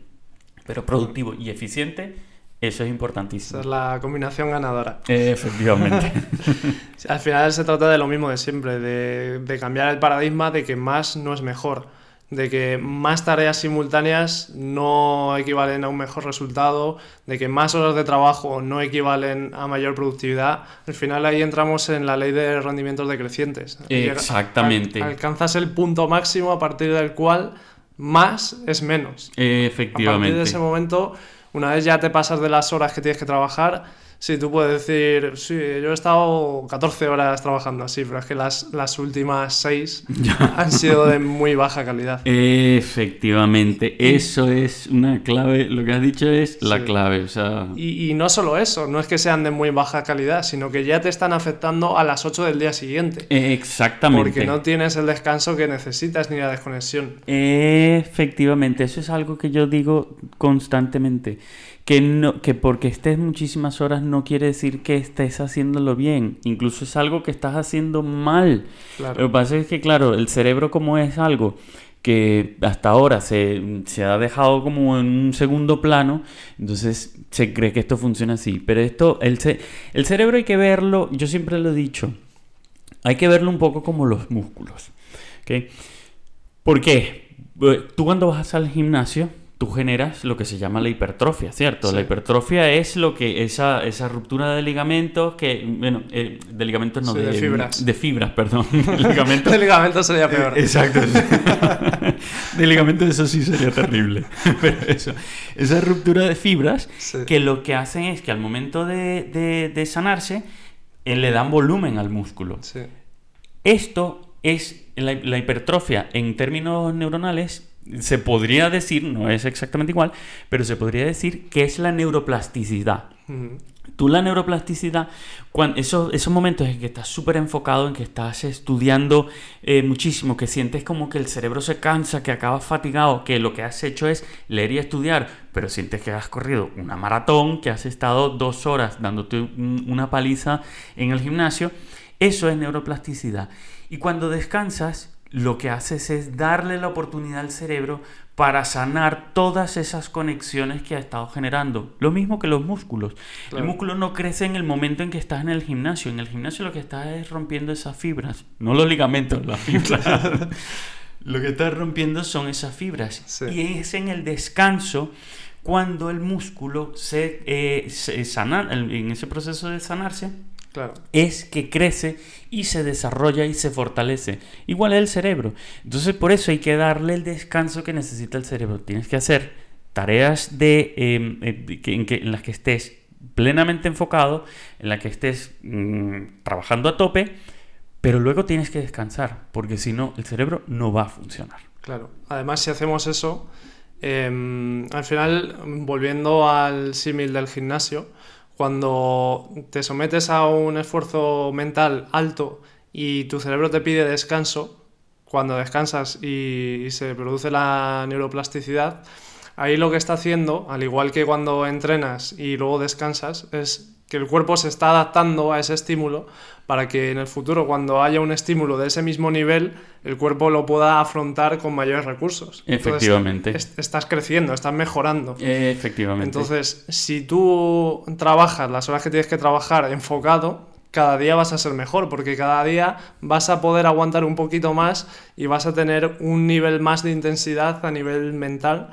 Pero productivo y eficiente eso es importantísimo. Esa es la combinación ganadora. efectivamente. Al final se trata de lo mismo de siempre, de, cambiar el paradigma de que más no es mejor, de que más tareas simultáneas no equivalen a un mejor resultado, de que más horas de trabajo no equivalen a mayor productividad. Al final ahí entramos en la ley de rendimientos decrecientes. Exactamente. alcanzas el punto máximo a partir del cual más es menos. Efectivamente. A partir de ese momento una vez ya te pasas de las horas que tienes que trabajar, Sí, tú puedes decir, sí, yo he estado 14 horas trabajando así, pero es que las, las últimas 6 han sido de muy baja calidad. Efectivamente, eso es una clave, lo que has dicho es la clave. O sea... y, y, no solo eso, no es que sean de muy baja calidad, sino que ya te están afectando a las 8 del día siguiente. Exactamente. Porque no tienes el descanso que necesitas ni la desconexión. Efectivamente, eso es algo que yo digo constantemente que, no, que porque estés muchísimas horas no quiere decir que estés haciéndolo bien. Incluso es algo que estás haciendo mal. Lo que pasa es que, claro, el cerebro como es algo que hasta ahora se, se, ha dejado como en un segundo plano, entonces se cree que esto funciona así. Pero esto, el, el cerebro hay que verlo, yo siempre lo he dicho, hay que verlo un poco como los músculos. ¿okay? ¿Por qué? Tú cuando vas al gimnasio, tú generas lo que se llama la hipertrofia, ¿cierto? Sí. La hipertrofia es lo que esa, esa ruptura de ligamentos que, bueno, eh, de ligamentos no, Sí, de fibras. De fibras, perdón. ligamentos El ligamento sería peor. Eh, Exacto. de ligamento eso sí sería terrible. Pero eso, esa ruptura de fibras Sí. que lo que hacen es que al momento de, de- de sanarse eh, le dan volumen al músculo. Sí. Esto es la, la hipertrofia en términos neuronales. Se podría decir, no es exactamente igual, pero se podría decir que es la neuroplasticidad. Tú la neuroplasticidad, cuando, esos, esos momentos en que estás súper enfocado, en que estás estudiando eh, muchísimo, que sientes como que el cerebro se cansa, que acabas fatigado, que lo que has hecho es leer y estudiar, pero sientes que has corrido una maratón, que has estado dos horas dándote un- una paliza en el gimnasio, eso es neuroplasticidad. Y cuando descansas, lo que haces es darle la oportunidad al cerebro para sanar todas esas conexiones que ha estado generando. Lo mismo que los músculos. Claro. El músculo no crece en el momento en que estás en el gimnasio. En el gimnasio lo que estás es rompiendo esas fibras. No los ligamentos, las fibras. lo que estás rompiendo son esas fibras. Sí. Y es en el descanso cuando el músculo se, eh, se sana, en ese proceso de sanarse, Claro. es que crece y se desarrolla y se fortalece. Igual es el cerebro. Entonces por eso hay que darle el descanso que necesita el cerebro. Tienes que hacer tareas de, eh, eh, en, que- en las que estés plenamente enfocado, en las que estés mm, trabajando a tope, pero luego tienes que descansar, porque si no, el cerebro no va a funcionar. Claro. Además, si hacemos eso, em, al final, volviendo al símil del gimnasio, cuando te sometes a un esfuerzo mental alto y tu cerebro te pide descanso, cuando descansas y, se produce la neuroplasticidad, ahí lo que está haciendo, al igual que cuando entrenas y luego descansas, es que el cuerpo se está adaptando a ese estímulo para que en el futuro, cuando haya un estímulo de ese mismo nivel, el cuerpo lo pueda afrontar con mayores recursos. Entonces, Efectivamente. es- estás creciendo, estás mejorando. Efectivamente. Entonces, si tú trabajas las horas que tienes que trabajar enfocado, cada día vas a ser mejor, porque cada día vas a poder aguantar un poquito más y vas a tener un nivel más de intensidad a nivel mental.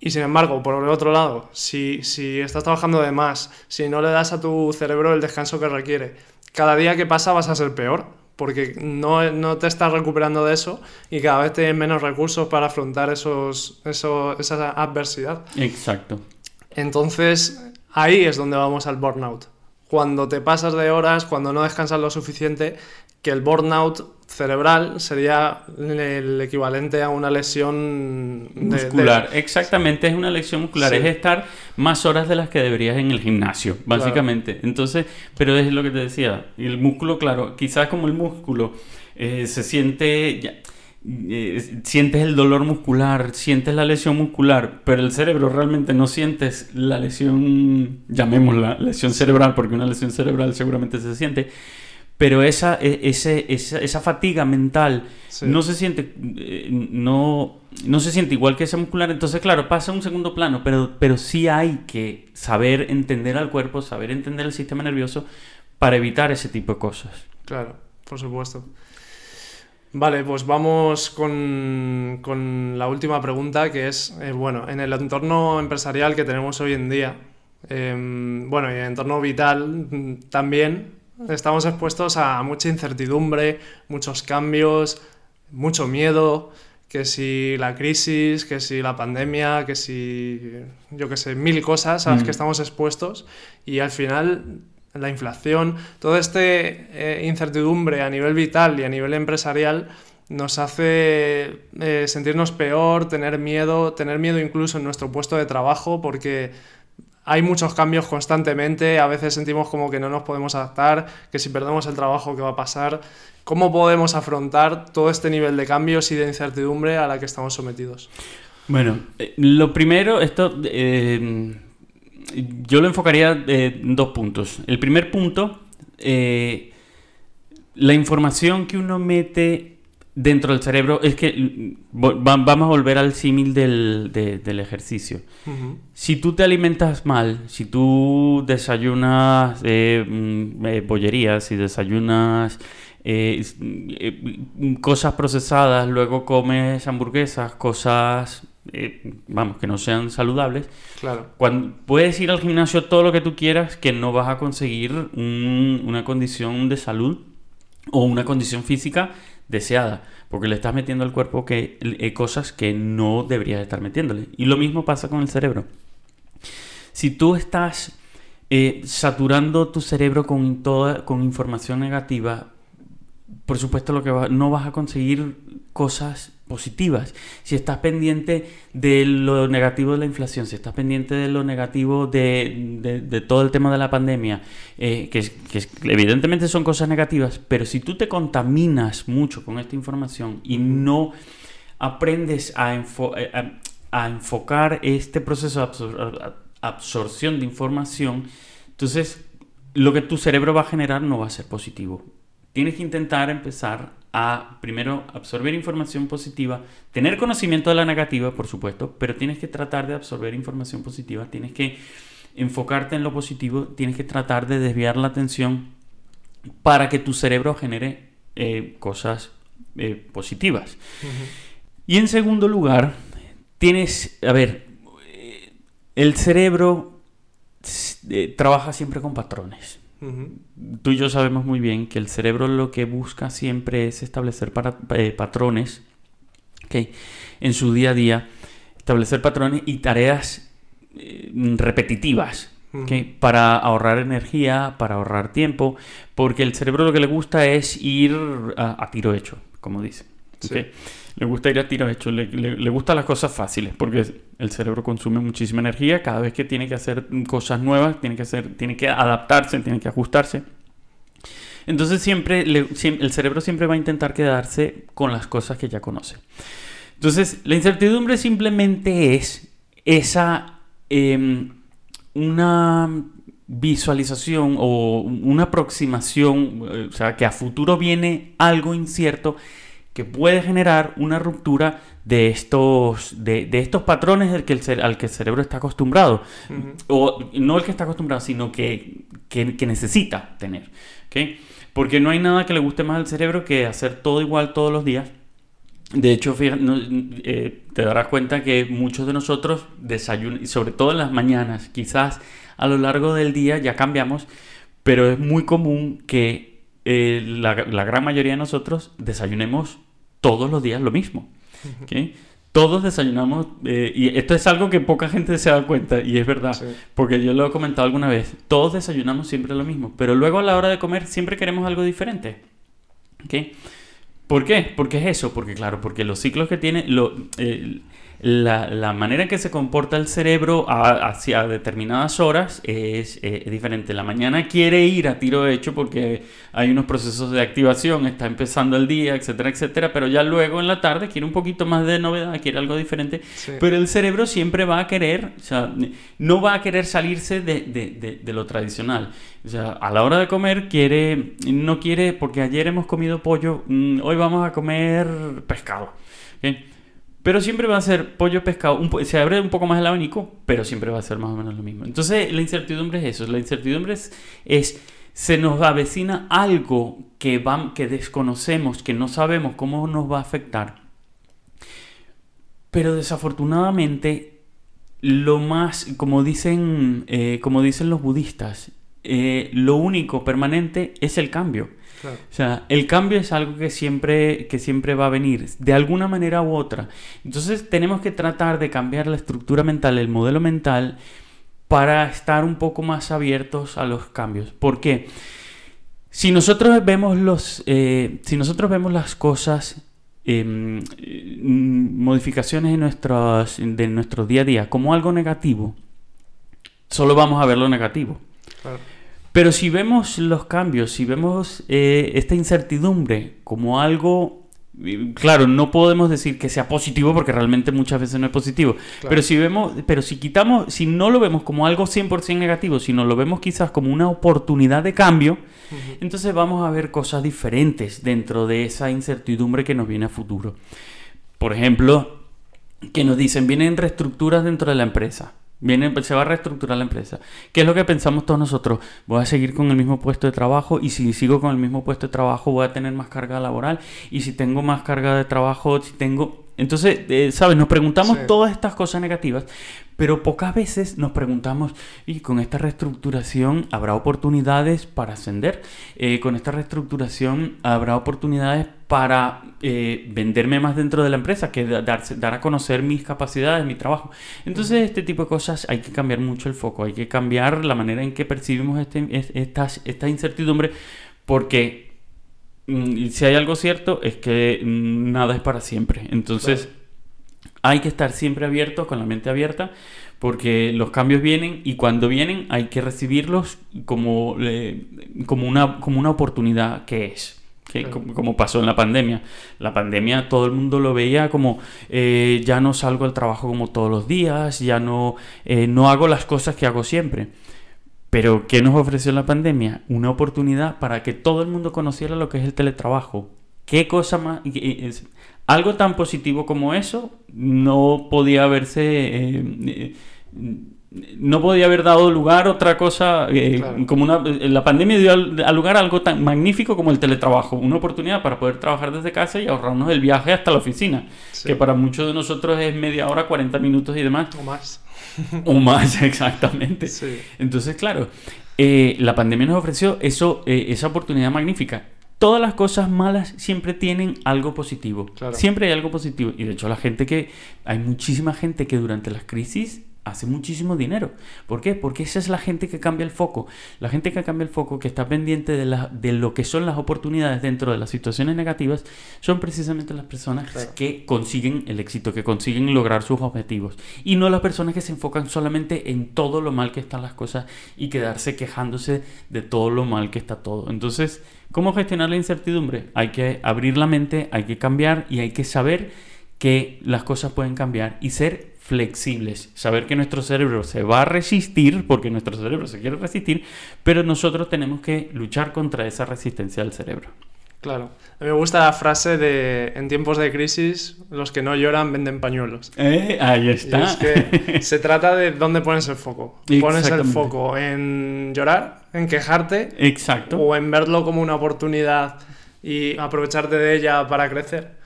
Y sin embargo, por el otro lado, si, si estás trabajando de más, si no le das a tu cerebro el descanso que requiere, cada día que pasa vas a ser peor, porque no, no te estás recuperando de eso y cada vez tienes menos recursos para afrontar esos, eso- esa adversidad. Exacto. Entonces, ahí es donde vamos al burnout. Cuando te pasas de horas, cuando no descansas lo suficiente, que el burnout cerebral sería el equivalente a una lesión de- de- muscular. Exactamente, es una lesión muscular. Sí. Es estar más horas de las que deberías en el gimnasio, básicamente. Entonces, pero es lo que te decía. y El músculo, claro, quizás como el músculo eh, se siente. ya- eh, sientes el dolor muscular, sientes la lesión muscular, pero el cerebro realmente no sientes la lesión, llamémosla lesión cerebral, porque una lesión cerebral seguramente se siente, pero esa, e- ese, esa, esa fatiga mental Sí. no se siente eh, no, no se siente igual que esa muscular entonces claro pasa a un segundo plano pero, pero sí hay que saber entender al cuerpo saber entender el sistema nervioso para evitar ese tipo de cosas Claro, por supuesto. Vale, pues vamos con, con la última pregunta, que es, eh, bueno, en el entorno empresarial que tenemos hoy en día, em, bueno, y en el entorno vital mm, también, estamos expuestos a mucha incertidumbre, muchos cambios, mucho miedo, que si la crisis, que si la pandemia, que si, yo qué sé, mil cosas a las Mm. que estamos expuestos y al final la inflación, toda esta incertidumbre a nivel vital y a nivel empresarial nos hace eh, sentirnos peor, tener miedo, tener miedo incluso en nuestro puesto de trabajo porque hay muchos cambios constantemente, a veces sentimos como que no nos podemos adaptar, que si perdemos el trabajo, ¿qué va a pasar? ¿Cómo podemos afrontar todo este nivel de cambios y de incertidumbre a la que estamos sometidos? bueno eh, lo primero esto eh, yo lo enfocaría en dos puntos el primer punto eh, la información que uno mete dentro del cerebro, es que vamos a volver al símil del, del, ejercicio. Si tú te alimentas mal, si tú desayunas eh, mm, eh, bollerías, si desayunas eh, cosas procesadas, luego comes hamburguesas, cosas, vamos, que no sean saludables, claro. cuando, puedes ir al gimnasio todo lo que tú quieras, que no vas a conseguir una condición de salud o una condición física deseada, porque le estás metiendo al cuerpo que, eh, cosas que no deberías estar metiéndole. Y lo mismo pasa con el cerebro. Si tú estás eh, saturando tu cerebro con, toda, con información negativa, por supuesto lo que no vas a conseguir cosas positivas. Si estás pendiente de lo negativo de la inflación, si estás pendiente de lo negativo de, todo el tema de la pandemia, eh, que, evidentemente son cosas negativas, pero si tú te contaminas mucho con esta información y no aprendes a, eh, enfocar este proceso de absorción de información, entonces lo que tu cerebro va a generar no va a ser positivo. Tienes que intentar empezar a primero absorber información positiva, tener conocimiento de la negativa, por supuesto, pero tienes que tratar de absorber información positiva, tienes que enfocarte en lo positivo, tienes que tratar de desviar la atención para que tu cerebro genere eh, cosas eh, positivas. Y en segundo lugar, tienes, a ver, el cerebro eh, trabaja siempre con patrones. Tú y yo sabemos muy bien que el cerebro lo que busca siempre es establecer eh, patrones en su día a día, establecer patrones y tareas eh, repetitivas. Para ahorrar energía, para ahorrar tiempo, porque el cerebro lo que le gusta es ir a, tiro hecho, como dice. Le gusta ir a tiro hecho, le, le, gustan las cosas fáciles, porque el cerebro consume muchísima energía cada vez que tiene que hacer cosas nuevas, tiene que, hacer, tiene que adaptarse, tiene que ajustarse. Entonces siempre, el cerebro siempre va a intentar quedarse con las cosas que ya conoce. Entonces la incertidumbre simplemente es esa em, una visualización o una aproximación, eh, o sea, que a futuro viene algo incierto que puede generar una ruptura de estos, de, estos patrones al que, el, al que el cerebro está acostumbrado. O no el que está acostumbrado, sino que, necesita tener. Porque no hay nada que le guste más al cerebro que hacer todo igual todos los días. De hecho, eh, te darás cuenta que muchos de nosotros desayunan, sobre todo en las mañanas, quizás a lo largo del día ya cambiamos, pero es muy común que eh, la, gran mayoría de nosotros desayunemos todos los días lo mismo. Todos desayunamos, eh, y esto es algo que poca gente se da cuenta, y es verdad, porque yo lo he comentado alguna vez, todos desayunamos siempre lo mismo, pero luego a la hora de comer siempre queremos algo diferente. ¿Por qué? Porque es eso, porque claro, porque los ciclos que tiene, lo, la, manera en que se comporta el cerebro hacia determinadas horas es, diferente. La mañana quiere ir a tiro hecho porque hay unos procesos de activación, está empezando el día, etcétera, etcétera, pero ya luego en la tarde quiere un poquito más de novedad, quiere algo diferente. Pero el cerebro siempre va a querer, o sea, no va a querer salirse de, lo tradicional. O sea, a la hora de comer quiere, no quiere, porque ayer hemos comido pollo, mm, hoy vamos a comer pescado. Pero siempre va a ser pollo, pescado. se abre un poco más el abanico, pero siempre va a ser más o menos lo mismo. Entonces, la incertidumbre es eso. La incertidumbre es, se nos avecina algo que, que desconocemos, que no sabemos cómo nos va a afectar. Pero desafortunadamente, lo más, como dicen, eh, como dicen los budistas, eh, lo único permanente es el cambio. O sea, el cambio es algo que siempre, que siempre va a venir, de alguna manera u otra. Entonces tenemos que tratar de cambiar la estructura mental, el modelo mental, para estar un poco más abiertos a los cambios. ¿Por qué? Si nosotros vemos, los, eh, si nosotros vemos las cosas, em, modificaciones en nuestros, de nuestro día a día como algo negativo, solo vamos a ver lo negativo. Pero si vemos los cambios, si vemos eh, esta incertidumbre como algo Claro, no podemos decir que sea positivo porque realmente muchas veces no es positivo. Pero si vemos, pero si quitamos, si no lo vemos como algo 100% negativo, sino lo vemos quizás como una oportunidad de cambio, entonces vamos a ver cosas diferentes dentro de esa incertidumbre que nos viene a futuro. Por ejemplo, que nos dicen, vienen reestructuras dentro de la empresa. Viene, se va a reestructurar la empresa. ¿Qué es lo que pensamos todos nosotros? Voy a seguir con el mismo puesto de trabajo y si sigo con el mismo puesto de trabajo voy a tener más carga laboral y si tengo más carga de trabajo, si tengo... Entonces, eh, ¿sabes? Nos preguntamos todas estas cosas negativas, pero pocas veces nos preguntamos, ¿y con esta reestructuración habrá oportunidades para ascender? Eh, ¿Con esta reestructuración habrá oportunidades para eh, venderme más dentro de la empresa, que dar, dar a conocer mis capacidades, mi trabajo? Entonces, este tipo de cosas hay que cambiar mucho el foco, hay que cambiar la manera en que percibimos este, esta, esta incertidumbre, porque mm, si hay algo cierto es que nada es para siempre. Entonces hay que estar siempre abiertos, con la mente abierta, porque los cambios vienen y cuando vienen hay que recibirlos como, eh, como, una, como una oportunidad que es. Que, como, pasó en la pandemia. La pandemia todo el mundo lo veía como eh, ya no salgo al trabajo como todos los días, ya no, eh, no hago las cosas que hago siempre. Pero ¿qué nos ofreció la pandemia? Una oportunidad para que todo el mundo conociera lo que es el teletrabajo. ¿Qué cosa más? Algo tan positivo como eso no podía haberse... Eh, no podía haber dado lugar a otra cosa eh, como una la pandemia dio al, lugar a algo tan magnífico como el teletrabajo una oportunidad para poder trabajar desde casa y ahorrarnos el viaje hasta la oficina que para muchos de nosotros es media hora 40 minutos y demás o más o más exactamente entonces claro la pandemia nos ofreció eso esa oportunidad magnífica todas las cosas malas siempre tienen algo positivo. Siempre hay algo positivo. Y de hecho la gente que... Hay muchísima gente que durante las crisis hace muchísimo dinero. ¿Por qué? Porque esa es la gente que cambia el foco. La gente que cambia el foco, que está pendiente de, la, de lo que son las oportunidades dentro de las situaciones negativas, son precisamente las personas que consiguen el éxito, que consiguen lograr sus objetivos. Y no las personas que se enfocan solamente en todo lo mal que están las cosas y quedarse quejándose de todo lo mal que está todo. Entonces, ¿cómo gestionar la incertidumbre? Hay que abrir la mente, hay que cambiar y hay que saber que las cosas pueden cambiar y ser flexibles, saber que nuestro cerebro se va a resistir, porque nuestro cerebro se quiere resistir, pero nosotros tenemos que luchar contra esa resistencia del cerebro. Claro. A mí me gusta la frase de en tiempos de crisis los que no lloran venden pañuelos. Eh, ahí está. es que se trata de dónde pones el foco. Pones el foco en llorar, en quejarte. Exacto. O en verlo como una oportunidad y aprovecharte de ella para crecer.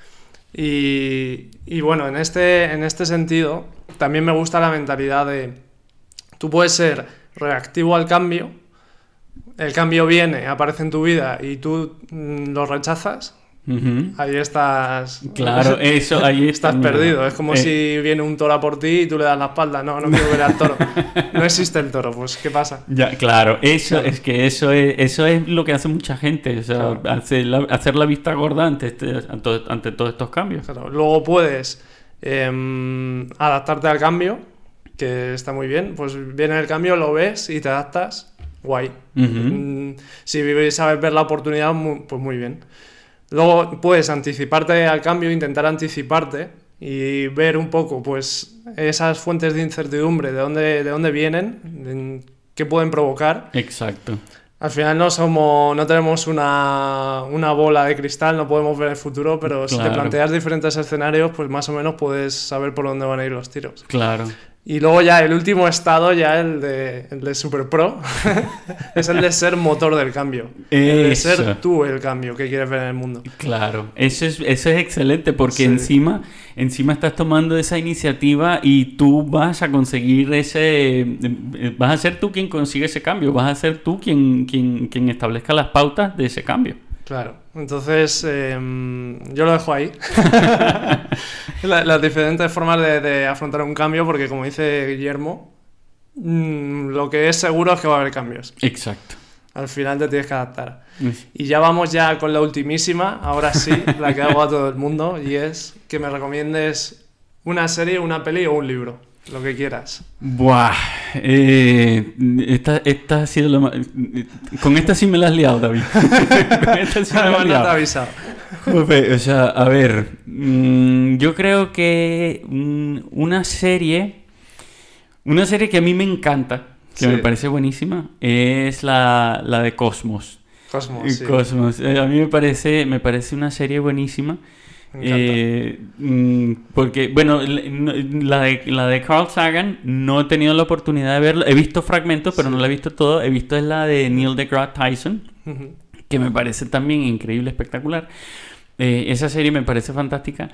Y, bueno, en este, en este sentido, también me gusta la mentalidad de, tú puedes ser reactivo al cambio, el cambio viene, aparece en tu vida y tú mm, lo rechazas, Ahí estás. Claro, eso, ahí estás perdido. Es como eh. si viene un toro a por ti y tú le das la espalda. No, no quiero ver al toro. No existe el toro, pues ¿qué pasa? Ya, claro, eso es que eso es, eso es lo que hace mucha gente. O sea, hacer, la, vista gorda ante, este, ante, todos estos cambios. Luego puedes em, adaptarte al cambio, que está muy bien. Pues viene el cambio, lo ves y te adaptas. Guay. Mm, si sabes ver la oportunidad, pues muy bien. Luego puedes anticiparte al cambio, intentar anticiparte y ver un poco pues esas fuentes de incertidumbre, de dónde, de dónde vienen, qué pueden provocar. Exacto. Al final no somos, no tenemos una, bola de cristal, no podemos ver el futuro, pero si te planteas diferentes escenarios, pues más o menos puedes saber por dónde van a ir los tiros. Claro. Y luego ya el último estado, ya el de, el de Super Pro, es el de ser motor del cambio. El de ser tú el cambio que quieres ver en el mundo. Claro, eso es, eso es excelente porque encima, encima estás tomando esa iniciativa y tú vas a conseguir ese... Vas a ser tú quien consigue ese cambio, vas a ser tú quien, quien, quien establezca las pautas de ese cambio. Claro, entonces em, yo lo dejo ahí. las diferentes formas de, afrontar un cambio, porque como dice Guillermo, mm, lo que es seguro es que va a haber cambios. Exacto. Al final te tienes que adaptar. Y ya vamos ya con la ultimísima, ahora sí, la que hago a todo el mundo, y es que me recomiendes una serie, una peli o un libro. Lo que quieras. Buah, eh, esta, esta ha sido lo más... Con esta sí me la has liado, David. Con esta sí me la has no te he liado. avisado. O sea, a ver, mm, yo creo que mm, una serie, una serie que a mí me encanta, que Sí. me parece buenísima, es la, la de Cosmos. Cosmos, sí. Cosmos, eh, a mí me parece, me parece una serie buenísima. Eh, mm, porque, bueno, la de, la de Carl Sagan no he tenido la oportunidad de verla. He visto fragmentos, pero no la he visto todo. He visto es la de Neil deGrasse Tyson, Ujú. que me parece también increíble, espectacular. Eh, esa serie me parece fantástica.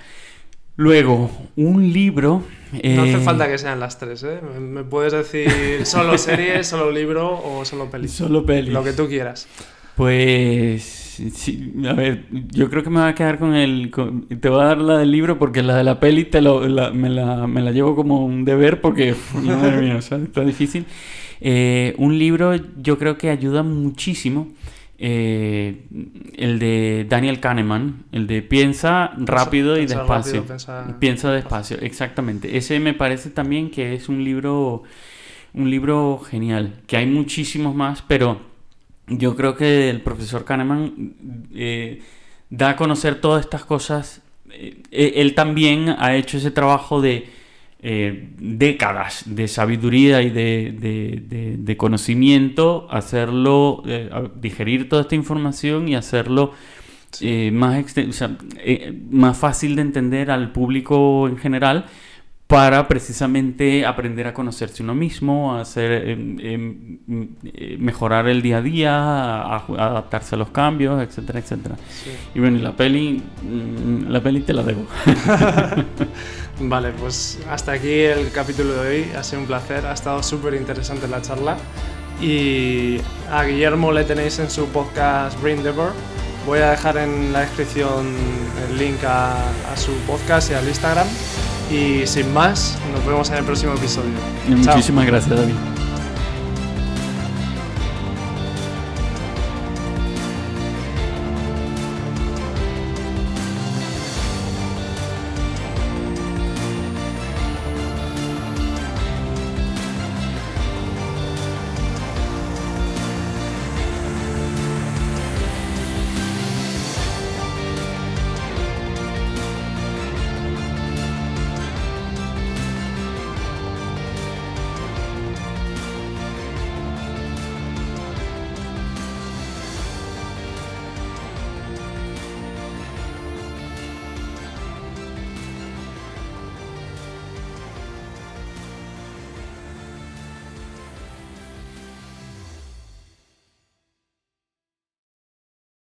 Luego, un libro. No hace eh, falta que sean las tres, ¿eh? Me- puedes decir solo serie, solo libro o solo peli. Solo pelis. Lo que tú quieras. Pues, sí, a ver, yo creo que me voy a quedar con el... con- te voy a dar la del libro porque la de la peli te lo- la- me, la, me la llevo como un deber porque, madre mía, o sea, está difícil. Eh, un libro yo creo que ayuda muchísimo. eh, el de Daniel Kahneman, el de Piensa rápido y despacio. rápido, piensa- Piensa despacio, exactamente. Ese me parece también que es un libro, un libro genial. Que hay muchísimos más, pero yo creo que el profesor Kahneman eh, da a conocer todas estas cosas. Eh, eh, él también ha hecho ese trabajo de eh, décadas de sabiduría y de, de- de- de conocimiento, hacerlo, digerir toda esta información y hacerlo más, exten- o sea, más fácil de entender al público en general para precisamente aprender a conocerse uno mismo, a hacer, mm, eh, mejorar el día a día, a, a adaptarse a los cambios, etcétera, etcétera. Sí. Y bueno, la peli, mm, la peli te la debo. Vale, pues hasta aquí el capítulo de hoy. Ha sido un placer, ha estado súper interesante la charla. Y a Guillermo le tenéis en su podcast Brain Devor. Voy a dejar en la descripción el link a, a su podcast y al Instagram. Y sin más, nos vemos en el próximo episodio. Muchísimas gracias, David.